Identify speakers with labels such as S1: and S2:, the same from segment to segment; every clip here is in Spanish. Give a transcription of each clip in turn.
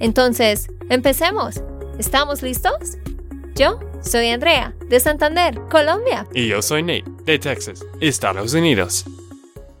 S1: Entonces, empecemos. ¿Estamos listos? Yo soy Andrea, de Santander, Colombia.
S2: Y yo soy Nate, de Texas, Estados Unidos.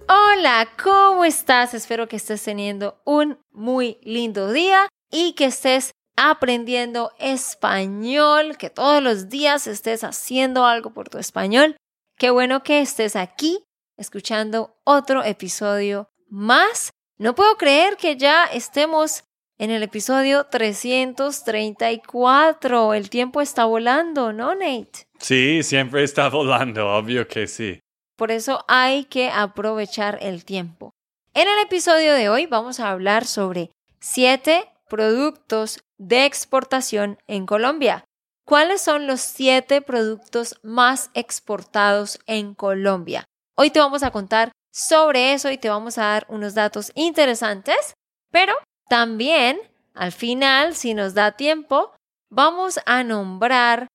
S1: Hola, ¿cómo estás? Espero que estés teniendo un muy lindo día y que estés aprendiendo español, que todos los días estés haciendo algo por tu español. Qué bueno que estés aquí escuchando otro episodio más. No puedo creer que ya estemos en el episodio 334. El tiempo está volando, ¿no, Nate?
S2: Sí, siempre está volando, obvio que sí.
S1: Por eso hay que aprovechar el tiempo. En el episodio de hoy vamos a hablar sobre siete productos de exportación en Colombia. ¿Cuáles son los siete productos más exportados en Colombia? Hoy te vamos a contar sobre eso y te vamos a dar unos datos interesantes, pero también al final, si nos da tiempo, vamos a nombrar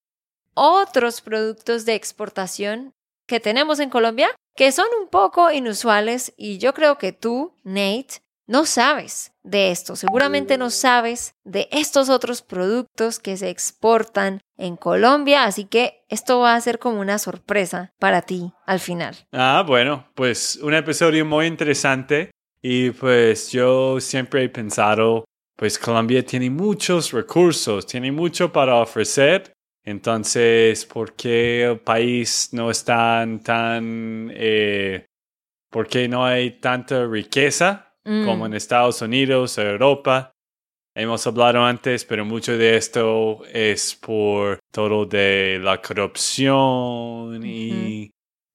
S1: otros productos de exportación que tenemos en Colombia que son un poco inusuales y yo creo que tú, Nate, no sabes de esto, seguramente no sabes de estos otros productos que se exportan en Colombia, así que esto va a ser como una sorpresa para ti al final.
S2: Ah, bueno, pues un episodio muy interesante y pues yo siempre he pensado, pues Colombia tiene muchos recursos, tiene mucho para ofrecer, entonces, ¿por qué el país no está tan... Eh, ¿Por qué no hay tanta riqueza como en mm. Estados Unidos, Europa. Hemos hablado antes, pero mucho de esto es por todo de la corrupción y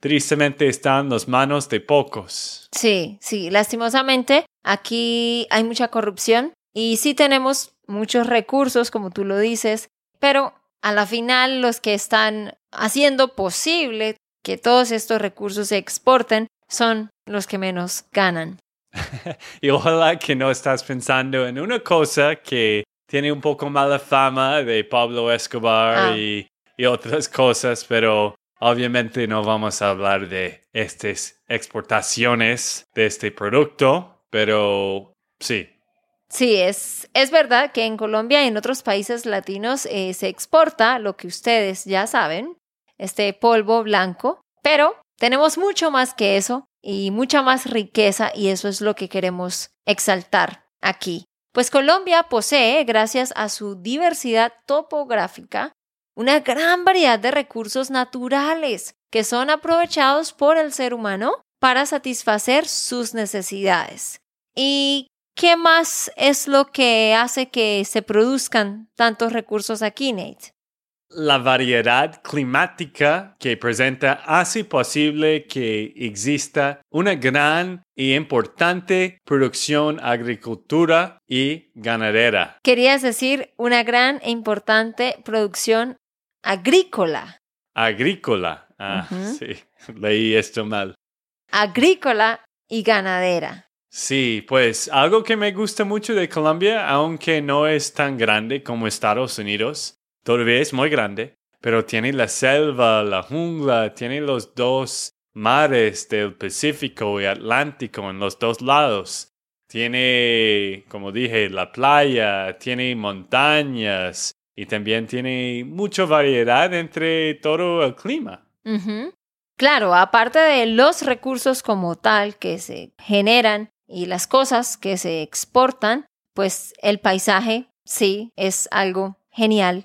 S2: tristemente está en las manos de pocos.
S1: Sí, sí, lastimosamente aquí hay mucha corrupción y sí tenemos muchos recursos, como tú lo dices, pero a la final los que están haciendo posible que todos estos recursos se exporten son los que menos ganan.
S2: y ojalá que no estás pensando en una cosa que tiene un poco mala fama de Pablo Escobar ah. y, y, otras cosas, pero obviamente no vamos a hablar de estas exportaciones de este producto, pero sí.
S1: Sí, es, es verdad que en Colombia y en otros países latinos eh, se exporta lo que ustedes ya saben, este polvo blanco, pero tenemos mucho más que eso y mucha más riqueza y eso es lo que queremos exaltar aquí. Pues Colombia posee, gracias a su diversidad topográfica, una gran variedad de recursos naturales que son aprovechados por el ser humano para satisfacer sus necesidades. ¿Y qué más es lo que hace que se produzcan tantos recursos aquí, Nate?
S2: la variedad climática que presenta hace posible que exista una gran y importante producción agricultura y ganadera.
S1: Querías decir una gran e importante producción agrícola.
S2: Agrícola. Ah, sí, leí esto mal.
S1: Agrícola y ganadera.
S2: Sí, pues algo que me gusta mucho de Colombia, aunque no es tan grande como Estados Unidos, Todavía es muy grande, pero tiene la selva, la jungla, tiene los dos mares del Pacífico y Atlántico en los dos lados. Tiene, como dije, la playa, tiene montañas y también tiene mucha variedad entre todo el clima.
S1: Claro, aparte de los recursos como tal que se generan y las cosas que se exportan, pues el paisaje sí es algo genial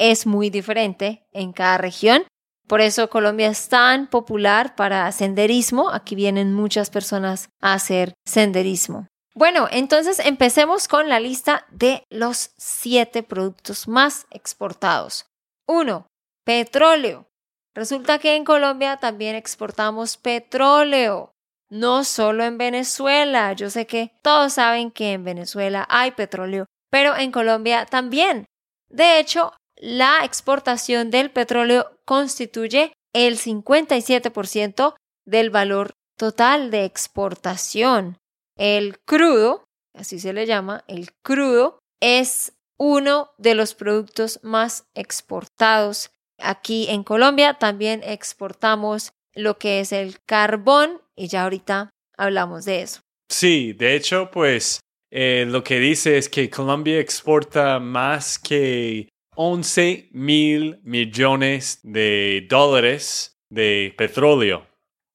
S1: es muy diferente en cada región. Por eso Colombia es tan popular para senderismo. Aquí vienen muchas personas a hacer senderismo. Bueno, entonces empecemos con la lista de los siete productos más exportados. Uno, Petróleo. Resulta que en Colombia también exportamos petróleo. No solo en Venezuela. Yo sé que todos saben que en Venezuela hay petróleo, pero en Colombia también. De hecho, la exportación del petróleo constituye el 57% del valor total de exportación. El crudo, así se le llama, el crudo, es uno de los productos más exportados. Aquí en Colombia también exportamos lo que es el carbón y ya ahorita hablamos de eso.
S2: Sí, de hecho, pues eh, lo que dice es que Colombia exporta más que 11 mil millones de dólares de petróleo.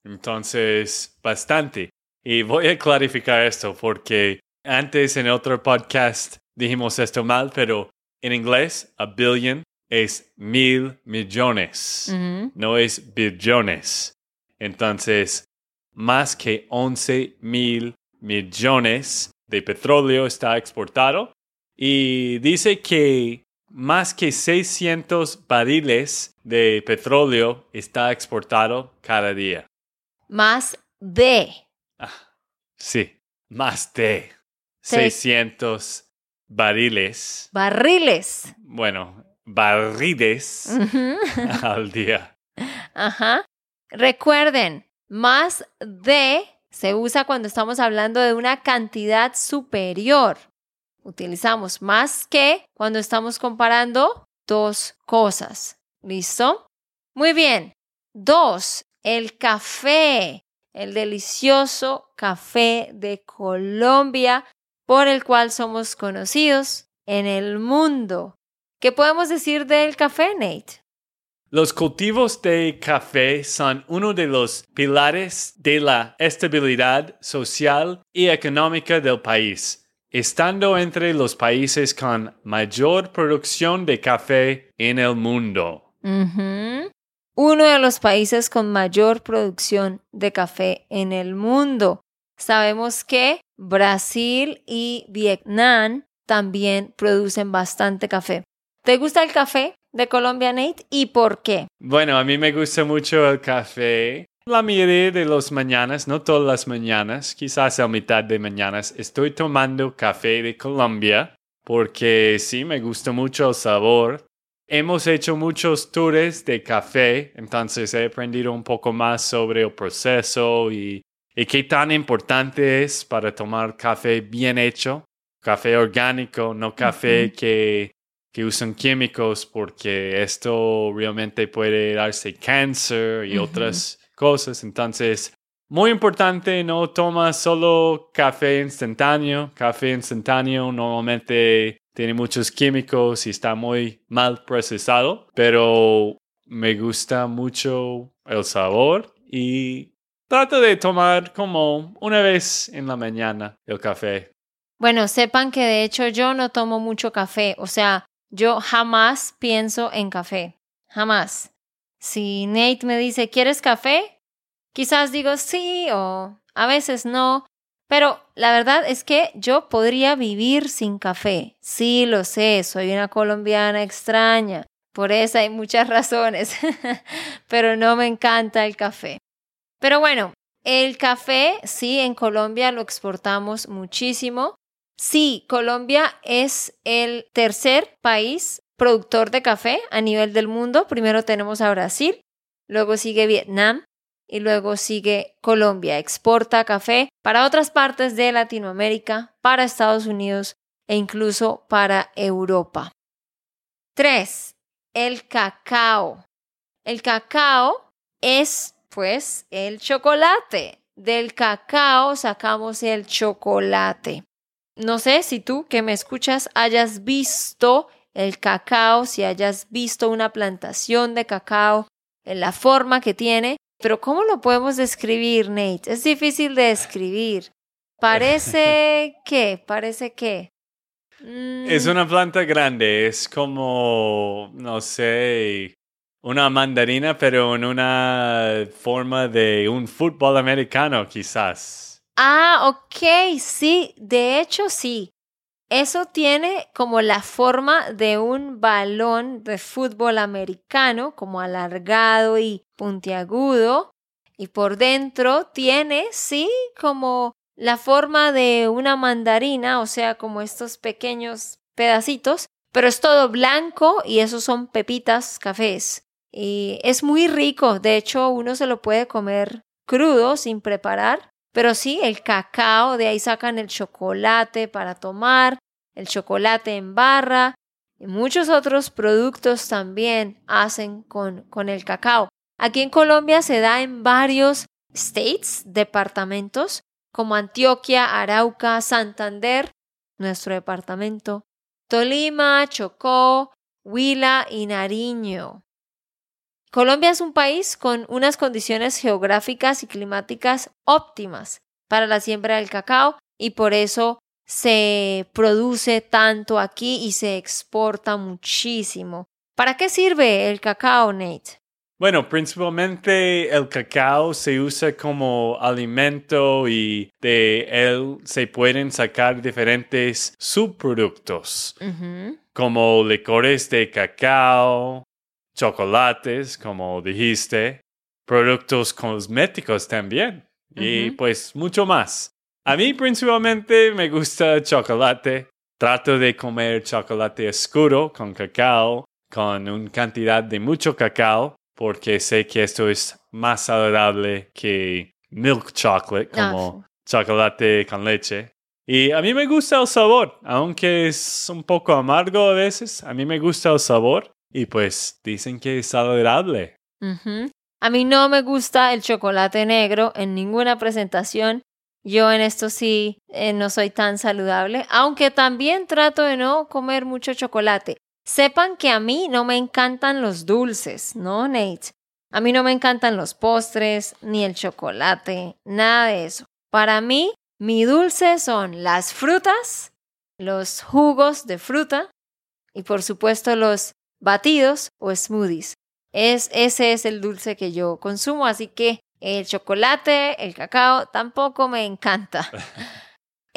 S2: Entonces, bastante. Y voy a clarificar esto porque antes en otro podcast dijimos esto mal, pero en inglés, a billion es mil millones, no es billones. Entonces, más que 11 mil millones de petróleo está exportado y dice que más que 600 barriles de petróleo está exportado cada día.
S1: Más de.
S2: Sí, más de 600 barriles.
S1: Barriles.
S2: Bueno, barriles al día.
S1: Ajá. Recuerden, más de se usa cuando estamos hablando de una cantidad superior. Utilizamos más que cuando estamos comparando dos cosas. ¿Listo? Muy bien. Dos, el café, el delicioso café de Colombia por el cual somos conocidos en el mundo. ¿Qué podemos decir del café, Nate?
S2: Los cultivos de café son uno de los pilares de la estabilidad social y económica del país, estando entre los países con mayor producción de café en el mundo.
S1: Uno de los países con mayor producción de café en el mundo. Sabemos que Brasil y Vietnam también producen bastante café. ¿Te gusta el café de Colombia, Nate? ¿Y por qué?
S2: Bueno, a mí me gusta mucho el café. La mayoría de las mañanas, no todas las mañanas, quizás a mitad de mañanas, estoy tomando café de Colombia porque sí, me gusta mucho el sabor. Hemos hecho muchos tours de café, entonces he aprendido un poco más sobre el proceso y y qué tan importante es para tomar café bien hecho, café orgánico, no café que, que usan químicos, porque esto realmente puede darse cáncer y otras cosas. Entonces, muy importante, no toma solo café instantáneo. Café instantáneo normalmente tiene muchos químicos y está muy mal procesado, pero me gusta mucho el sabor y Trato de tomar como una vez en la mañana el café.
S1: Bueno, sepan que de hecho yo no tomo mucho café, o sea, yo jamás pienso en café, jamás. Si Nate me dice, ¿quieres café? Quizás digo sí o a veces no, pero la verdad es que yo podría vivir sin café. Sí, lo sé, soy una colombiana extraña, por eso hay muchas razones, pero no me encanta el café. Pero bueno, el café, sí, en Colombia lo exportamos muchísimo. Sí, Colombia es el tercer país productor de café a nivel del mundo. Primero tenemos a Brasil, luego sigue Vietnam y luego sigue Colombia. Exporta café para otras partes de Latinoamérica, para Estados Unidos e incluso para Europa. 3. El cacao. El cacao es pues el chocolate. Del cacao sacamos el chocolate. No sé si tú que me escuchas hayas visto el cacao, si hayas visto una plantación de cacao, en la forma que tiene, pero ¿cómo lo podemos describir, Nate? Es difícil de describir. Parece que, parece que.
S2: Es mm. una planta grande, es como, no sé, una mandarina, pero en una forma de un fútbol americano, quizás.
S1: Ah, ok, sí, de hecho sí. Eso tiene como la forma de un balón de fútbol americano, como alargado y puntiagudo. Y por dentro tiene, sí, como la forma de una mandarina, o sea, como estos pequeños pedacitos, pero es todo blanco y esos son pepitas cafés. Y es muy rico, de hecho uno se lo puede comer crudo sin preparar, pero sí, el cacao, de ahí sacan el chocolate para tomar, el chocolate en barra y muchos otros productos también hacen con, con el cacao. Aquí en Colombia se da en varios states, departamentos, como Antioquia, Arauca, Santander, nuestro departamento, Tolima, Chocó, Huila y Nariño. Colombia es un país con unas condiciones geográficas y climáticas óptimas para la siembra del cacao y por eso se produce tanto aquí y se exporta muchísimo. ¿Para qué sirve el cacao, Nate?
S2: Bueno, principalmente el cacao se usa como alimento y de él se pueden sacar diferentes subproductos, como licores de cacao, chocolates, como dijiste, productos cosméticos también y pues mucho más. A mí principalmente me gusta chocolate. Trato de comer chocolate oscuro con cacao, con una cantidad de mucho cacao, porque sé que esto es más saludable que milk chocolate, ah, como chocolate con leche. Y a mí me gusta el sabor, aunque es un poco amargo a veces, a mí me gusta el sabor y pues dicen que es saludable.
S1: A mí no me gusta el chocolate negro en ninguna presentación. Yo en esto sí eh, no soy tan saludable, aunque también trato de no comer mucho chocolate. Sepan que a mí no me encantan los dulces, ¿no, Nate? A mí no me encantan los postres, ni el chocolate, nada de eso. Para mí, mi dulce son las frutas, los jugos de fruta y por supuesto los batidos o smoothies. Es, ese es el dulce que yo consumo, así que el chocolate, el cacao tampoco me encanta.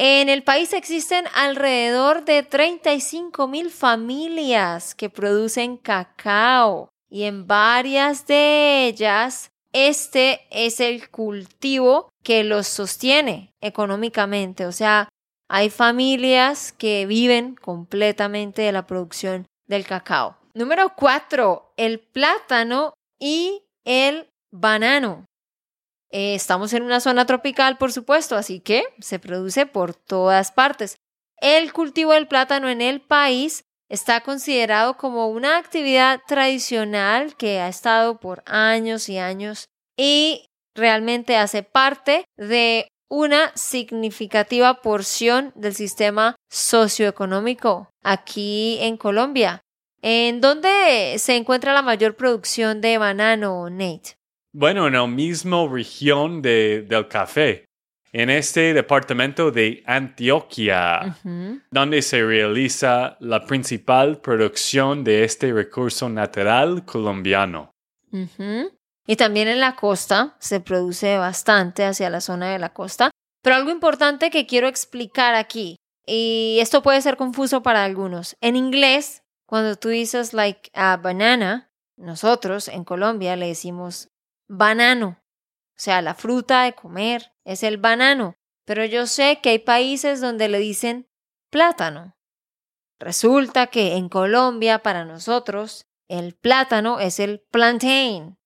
S1: En el país existen alrededor de 35 mil familias que producen cacao y en varias de ellas este es el cultivo que los sostiene económicamente. O sea, hay familias que viven completamente de la producción del cacao. Número cuatro, el plátano y el banano. Eh, estamos en una zona tropical, por supuesto, así que se produce por todas partes. El cultivo del plátano en el país está considerado como una actividad tradicional que ha estado por años y años y realmente hace parte de una significativa porción del sistema socioeconómico aquí en Colombia. ¿En dónde se encuentra la mayor producción de banano, Nate?
S2: Bueno, en la misma región de, del café, en este departamento de Antioquia, donde se realiza la principal producción de este recurso natural colombiano.
S1: Y también en la costa se produce bastante hacia la zona de la costa. Pero algo importante que quiero explicar aquí, y esto puede ser confuso para algunos, en inglés cuando tú dices like a banana, nosotros en Colombia le decimos banano. O sea, la fruta de comer es el banano. Pero yo sé que hay países donde le dicen plátano. Resulta que en Colombia, para nosotros, el plátano es el plantain.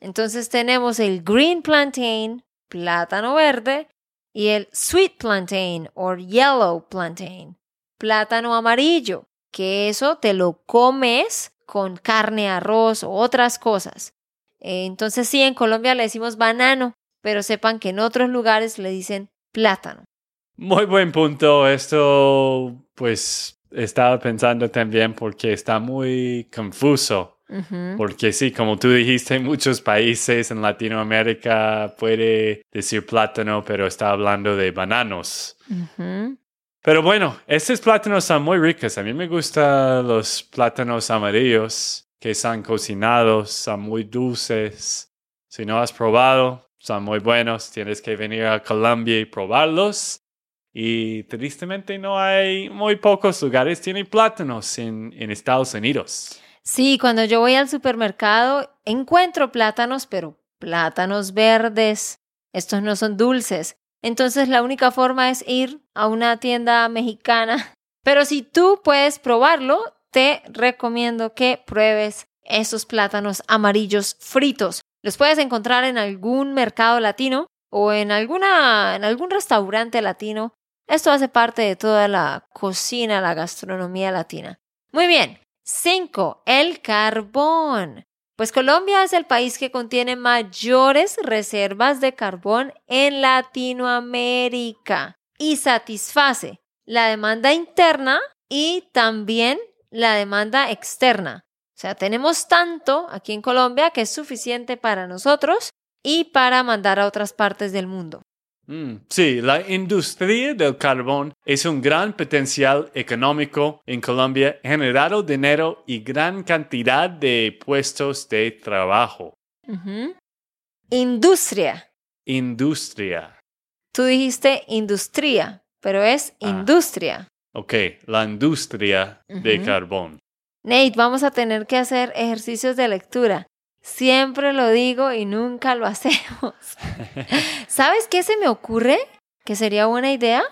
S1: Entonces tenemos el green plantain, plátano verde, y el sweet plantain o yellow plantain, plátano amarillo que eso te lo comes con carne, arroz o otras cosas. Entonces sí, en Colombia le decimos banano, pero sepan que en otros lugares le dicen plátano.
S2: Muy buen punto. Esto, pues, estaba pensando también porque está muy confuso. Porque sí, como tú dijiste, en muchos países en Latinoamérica puede decir plátano, pero está hablando de bananos. Pero bueno, estos plátanos son muy ricos. A mí me gustan los plátanos amarillos que son cocinados, son muy dulces. Si no has probado, son muy buenos. Tienes que venir a Colombia y probarlos. Y tristemente no hay muy pocos lugares tienen plátanos en, en Estados Unidos.
S1: Sí, cuando yo voy al supermercado encuentro plátanos, pero plátanos verdes. Estos no son dulces. Entonces la única forma es ir a una tienda mexicana Pero si tú puedes probarlo, te recomiendo que pruebes esos plátanos amarillos fritos. Los puedes encontrar en algún mercado latino o en, alguna, en algún restaurante latino. Esto hace parte de toda la cocina, la gastronomía latina. Muy bien. 5. El carbón. Pues Colombia es el país que contiene mayores reservas de carbón en Latinoamérica y satisface la demanda interna y también la demanda externa. O sea, tenemos tanto aquí en Colombia que es suficiente para nosotros y para mandar a otras partes del mundo.
S2: Mm, sí, la industria del carbón es un gran potencial económico en Colombia, generado dinero y gran cantidad de puestos de trabajo.
S1: Industria.
S2: Industria.
S1: Tú dijiste industria, pero es ah. industria.
S2: Ok, la industria de carbón.
S1: Nate, vamos a tener que hacer ejercicios de lectura. Siempre lo digo y nunca lo hacemos. ¿Sabes qué se me ocurre? ¿Que sería buena idea?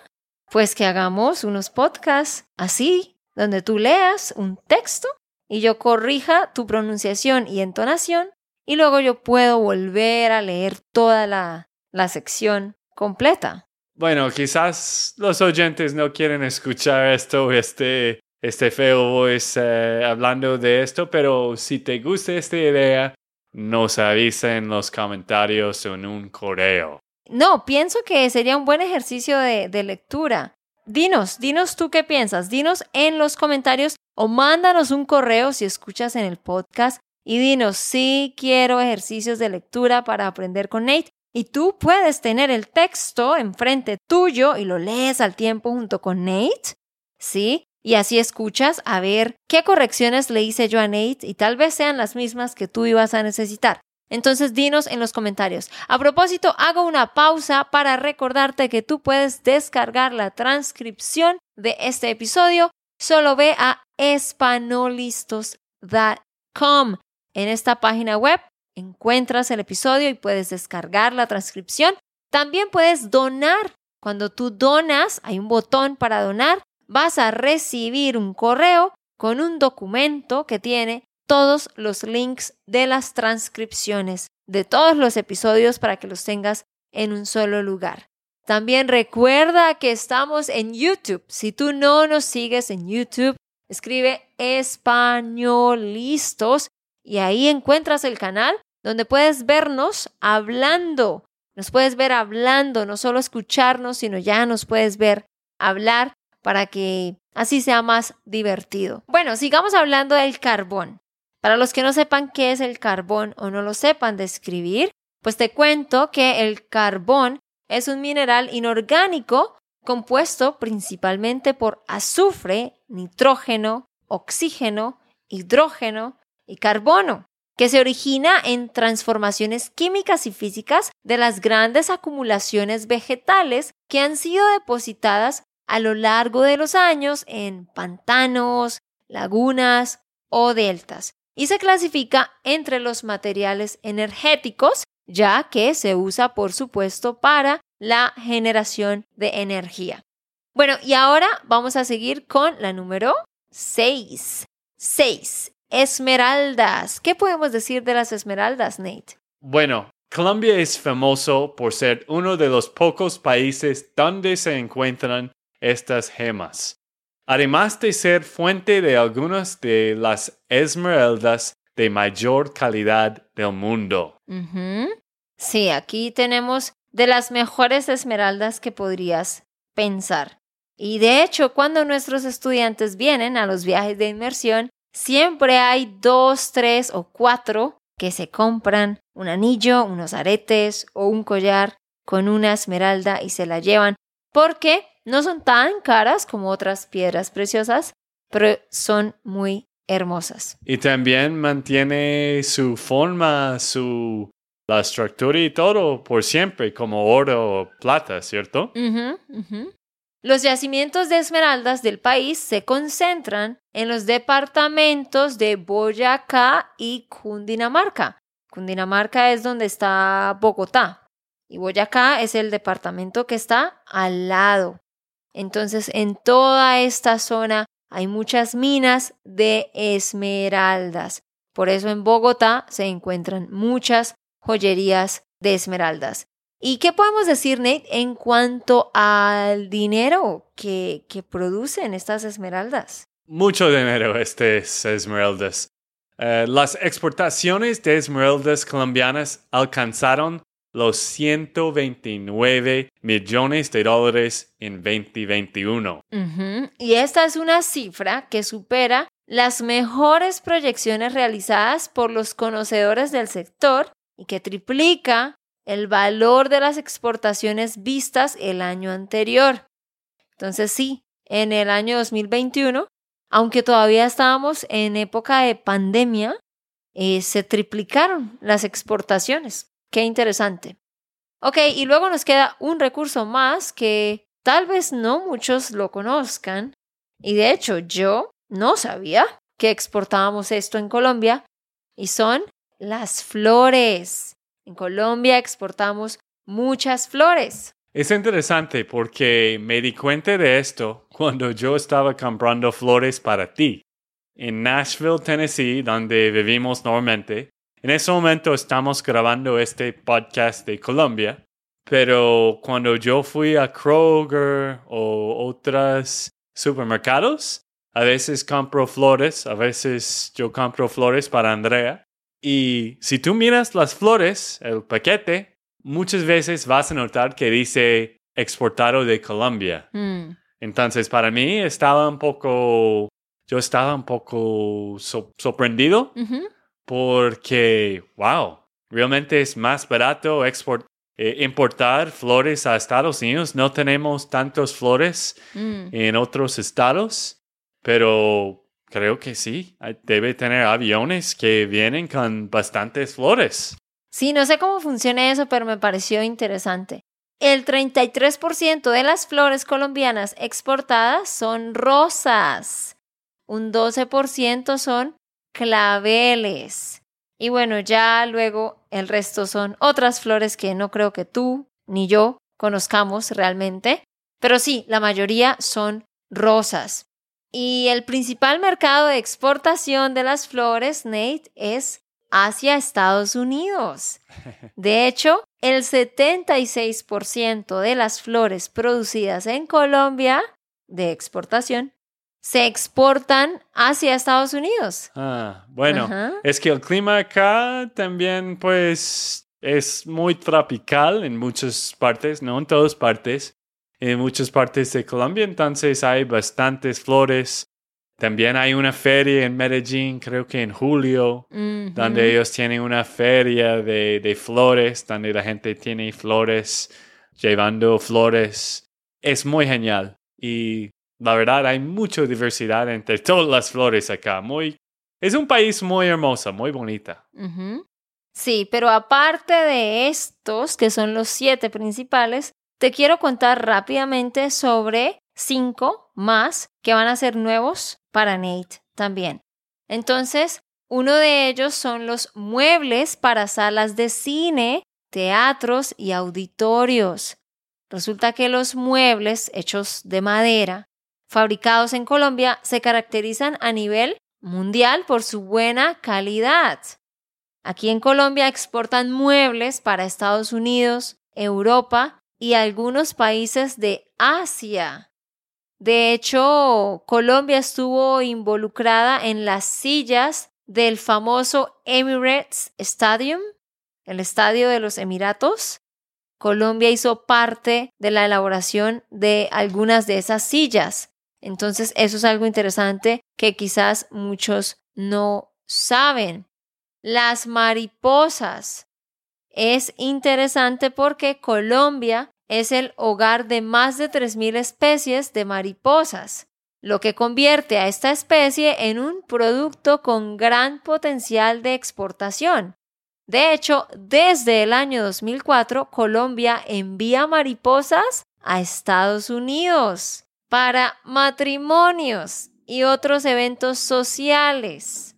S1: Pues que hagamos unos podcasts así, donde tú leas un texto y yo corrija tu pronunciación y entonación y luego yo puedo volver a leer toda la, la sección completa.
S2: Bueno, quizás los oyentes no quieren escuchar esto, este este feo voice eh, hablando de esto, pero si te gusta esta idea, nos avisa en los comentarios en un correo.
S1: No, pienso que sería un buen ejercicio de, de lectura. Dinos, dinos tú qué piensas, dinos en los comentarios o mándanos un correo si escuchas en el podcast y dinos, sí quiero ejercicios de lectura para aprender con Nate. Y tú puedes tener el texto enfrente tuyo y lo lees al tiempo junto con Nate, ¿sí? Y así escuchas a ver qué correcciones le hice yo a Nate y tal vez sean las mismas que tú ibas a necesitar. Entonces dinos en los comentarios. A propósito, hago una pausa para recordarte que tú puedes descargar la transcripción de este episodio. Solo ve a espanolistos.com. En esta página web encuentras el episodio y puedes descargar la transcripción. También puedes donar. Cuando tú donas, hay un botón para donar vas a recibir un correo con un documento que tiene todos los links de las transcripciones de todos los episodios para que los tengas en un solo lugar. También recuerda que estamos en YouTube. Si tú no nos sigues en YouTube, escribe Españolistos y ahí encuentras el canal donde puedes vernos hablando. Nos puedes ver hablando, no solo escucharnos, sino ya nos puedes ver hablar para que así sea más divertido. Bueno, sigamos hablando del carbón. Para los que no sepan qué es el carbón o no lo sepan describir, pues te cuento que el carbón es un mineral inorgánico compuesto principalmente por azufre, nitrógeno, oxígeno, hidrógeno y carbono, que se origina en transformaciones químicas y físicas de las grandes acumulaciones vegetales que han sido depositadas a lo largo de los años en pantanos, lagunas o deltas y se clasifica entre los materiales energéticos, ya que se usa, por supuesto, para la generación de energía. Bueno, y ahora vamos a seguir con la número 6. 6. Esmeraldas. ¿Qué podemos decir de las esmeraldas, Nate?
S2: Bueno, Colombia es famoso por ser uno de los pocos países donde se encuentran estas gemas, además de ser fuente de algunas de las esmeraldas de mayor calidad del mundo.
S1: Sí, aquí tenemos de las mejores esmeraldas que podrías pensar. Y de hecho, cuando nuestros estudiantes vienen a los viajes de inmersión, siempre hay dos, tres o cuatro que se compran un anillo, unos aretes o un collar con una esmeralda y se la llevan porque no son tan caras como otras piedras preciosas, pero son muy hermosas.
S2: Y también mantiene su forma, su la estructura y todo por siempre, como oro o plata, ¿cierto?
S1: Los yacimientos de esmeraldas del país se concentran en los departamentos de Boyacá y Cundinamarca. Cundinamarca es donde está Bogotá y Boyacá es el departamento que está al lado. Entonces, en toda esta zona hay muchas minas de esmeraldas. Por eso en Bogotá se encuentran muchas joyerías de esmeraldas. ¿Y qué podemos decir, Nate, en cuanto al dinero que, producen estas esmeraldas?
S2: Mucho dinero estas esmeraldas. Eh, las exportaciones de esmeraldas colombianas alcanzaron los 129 millones de dólares en 2021.
S1: Y esta es una cifra que supera las mejores proyecciones realizadas por los conocedores del sector y que triplica el valor de las exportaciones vistas el año anterior. Entonces sí, en el año 2021, aunque todavía estábamos en época de pandemia, eh, se triplicaron las exportaciones. Qué interesante. Ok, y luego nos queda un recurso más que tal vez no muchos lo conozcan. Y de hecho yo no sabía que exportábamos esto en Colombia. Y son las flores. En Colombia exportamos muchas flores.
S2: Es interesante porque me di cuenta de esto cuando yo estaba comprando flores para ti. En Nashville, Tennessee, donde vivimos normalmente, en ese momento estamos grabando este podcast de Colombia, pero cuando yo fui a Kroger o otros supermercados, a veces compro flores, a veces yo compro flores para Andrea, y si tú miras las flores, el paquete, muchas veces vas a notar que dice exportado de Colombia.
S1: Mm.
S2: Entonces, para mí estaba un poco, yo estaba un poco sorprendido porque, wow, realmente es más barato export eh, importar flores a Estados Unidos. No tenemos tantas flores
S1: Mm.
S2: en otros estados, pero Creo que sí. Debe tener aviones que vienen con bastantes flores.
S1: Sí, no sé cómo funciona eso, pero me pareció interesante. El 33% de las flores colombianas exportadas son rosas. Un 12% son claveles. Y bueno, ya luego el resto son otras flores que no creo que tú ni yo conozcamos realmente. Pero sí, la mayoría son rosas. Y el principal mercado de exportación de las flores, Nate, es hacia Estados Unidos. De hecho, el 76% de las flores producidas en Colombia de exportación se exportan hacia Estados Unidos.
S2: Ah, bueno,
S1: Ajá.
S2: es que el clima acá también pues es muy tropical en muchas partes, no en todas partes, en muchas partes de Colombia, entonces hay bastantes flores. También hay una feria en Medellín, creo que en julio, donde ellos tienen una feria de, de flores, donde la gente tiene flores, llevando flores. Es muy genial. Y la verdad hay mucha diversidad entre todas las flores acá. Muy, es un país muy hermoso, muy bonita.
S1: Sí, pero aparte de estos, que son los siete principales, te quiero contar rápidamente sobre cinco más que van a ser nuevos para Nate también. Entonces, uno de ellos son los muebles para salas de cine, teatros y auditorios. Resulta que los muebles hechos de madera, fabricados en Colombia, se caracterizan a nivel mundial por su buena calidad. Aquí en Colombia exportan muebles para Estados Unidos, Europa y algunos países de Asia. De hecho, Colombia estuvo involucrada en las sillas del famoso Emirates Stadium, el estadio de los Emiratos. Colombia hizo parte de la elaboración de algunas de esas sillas. Entonces, eso es algo interesante que quizás muchos no saben. Las mariposas. Es interesante porque Colombia es el hogar de más de 3.000 especies de mariposas, lo que convierte a esta especie en un producto con gran potencial de exportación. De hecho, desde el año 2004, Colombia envía mariposas a Estados Unidos para matrimonios y otros eventos sociales.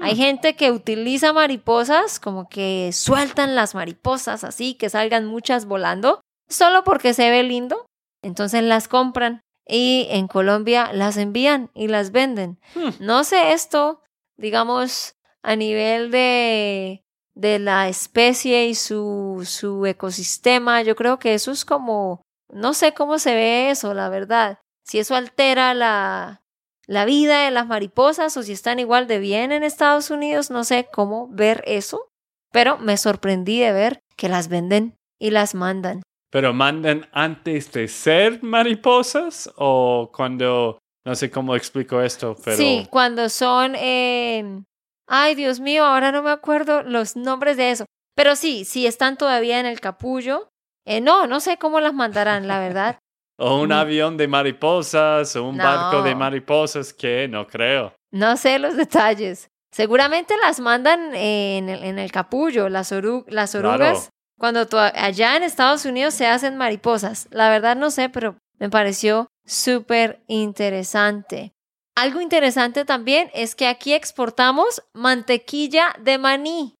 S1: Hay gente que utiliza mariposas, como que sueltan las mariposas así, que salgan muchas volando, solo porque se ve lindo. Entonces las compran y en Colombia las envían y las venden.
S2: Hmm.
S1: No sé esto, digamos, a nivel de, de la especie y su, su ecosistema. Yo creo que eso es como, no sé cómo se ve eso, la verdad. Si eso altera la, la vida de las mariposas o si están igual de bien en Estados Unidos, no sé cómo ver eso, pero me sorprendí de ver que las venden y las mandan.
S2: ¿Pero mandan antes de ser mariposas o cuando, no sé cómo explico esto, pero...
S1: Sí, cuando son, eh, ay Dios mío, ahora no me acuerdo los nombres de eso, pero sí, sí están todavía en el capullo. Eh, no, no sé cómo las mandarán, la verdad.
S2: O un avión de mariposas o un barco de mariposas que no creo.
S1: No sé los detalles. Seguramente las mandan en el, en el capullo, las, oru- las
S2: Claro.
S1: orugas, cuando allá en Estados Unidos se hacen mariposas. La verdad no sé, pero me pareció súper interesante. Algo interesante también es que aquí exportamos mantequilla de maní,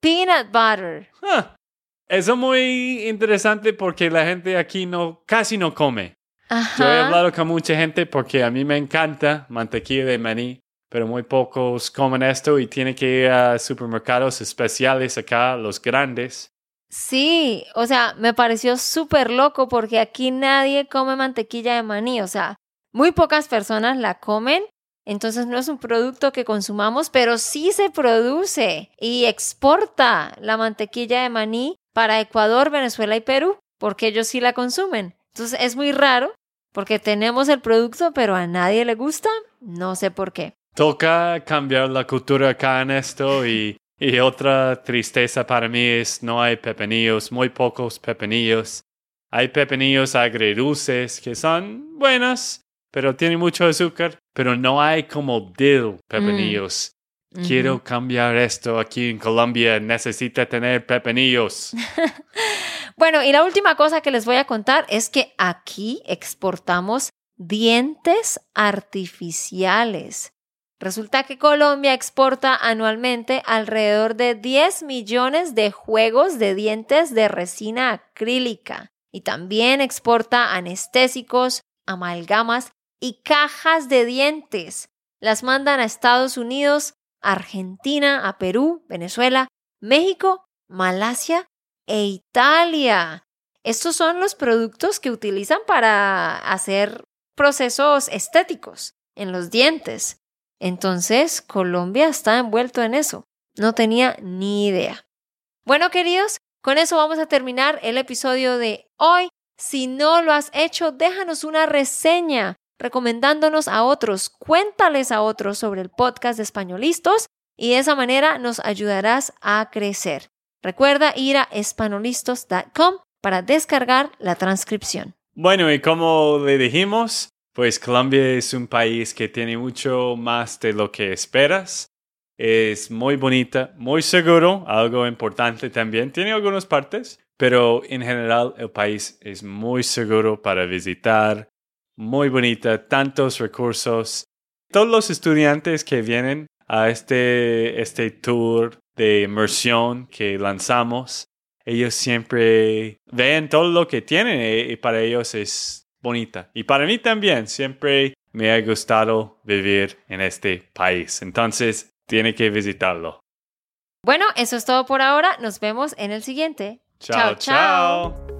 S1: peanut butter.
S2: Eso es muy interesante porque la gente aquí no, casi no come. Yo he hablado con mucha gente porque a mí me encanta mantequilla de maní, pero muy pocos comen esto y tienen que ir a supermercados especiales acá, los grandes.
S1: Sí, o sea, me pareció súper loco porque aquí nadie come mantequilla de maní, o sea, muy pocas personas la comen, entonces no es un producto que consumamos, pero sí se produce y exporta la mantequilla de maní para Ecuador, Venezuela y Perú, porque ellos sí la consumen. Entonces es muy raro porque tenemos el producto, pero a nadie le gusta, no sé por qué.
S2: Toca cambiar la cultura acá en esto y, y otra tristeza para mí es no hay pepinillos, muy pocos pepinillos. Hay pepinillos agridulces que son buenas, pero tienen mucho azúcar, pero no hay como dill pepinillos. Quiero cambiar esto aquí en Colombia, necesita tener pepinillos.
S1: Bueno, y la última cosa que les voy a contar es que aquí exportamos dientes artificiales. Resulta que Colombia exporta anualmente alrededor de 10 millones de juegos de dientes de resina acrílica y también exporta anestésicos, amalgamas y cajas de dientes. Las mandan a Estados Unidos, Argentina, a Perú, Venezuela, México, Malasia e Italia. Estos son los productos que utilizan para hacer procesos estéticos en los dientes. Entonces, Colombia está envuelto en eso. No tenía ni idea. Bueno, queridos, con eso vamos a terminar el episodio de hoy. Si no lo has hecho, déjanos una reseña recomendándonos a otros. Cuéntales a otros sobre el podcast de Españolistos y de esa manera nos ayudarás a crecer. Recuerda ir a espanolistos.com para descargar la transcripción.
S2: Bueno, y como le dijimos, pues Colombia es un país que tiene mucho más de lo que esperas. Es muy bonita, muy seguro, algo importante también. Tiene algunas partes, pero en general el país es muy seguro para visitar, muy bonita, tantos recursos. Todos los estudiantes que vienen a este, este tour de inmersión que lanzamos, ellos siempre ven todo lo que tienen y, y para ellos es bonita. Y para mí también, siempre me ha gustado vivir en este país. Entonces, tiene que visitarlo.
S1: Bueno, eso es todo por ahora. Nos vemos en el siguiente.
S2: Chao, chao.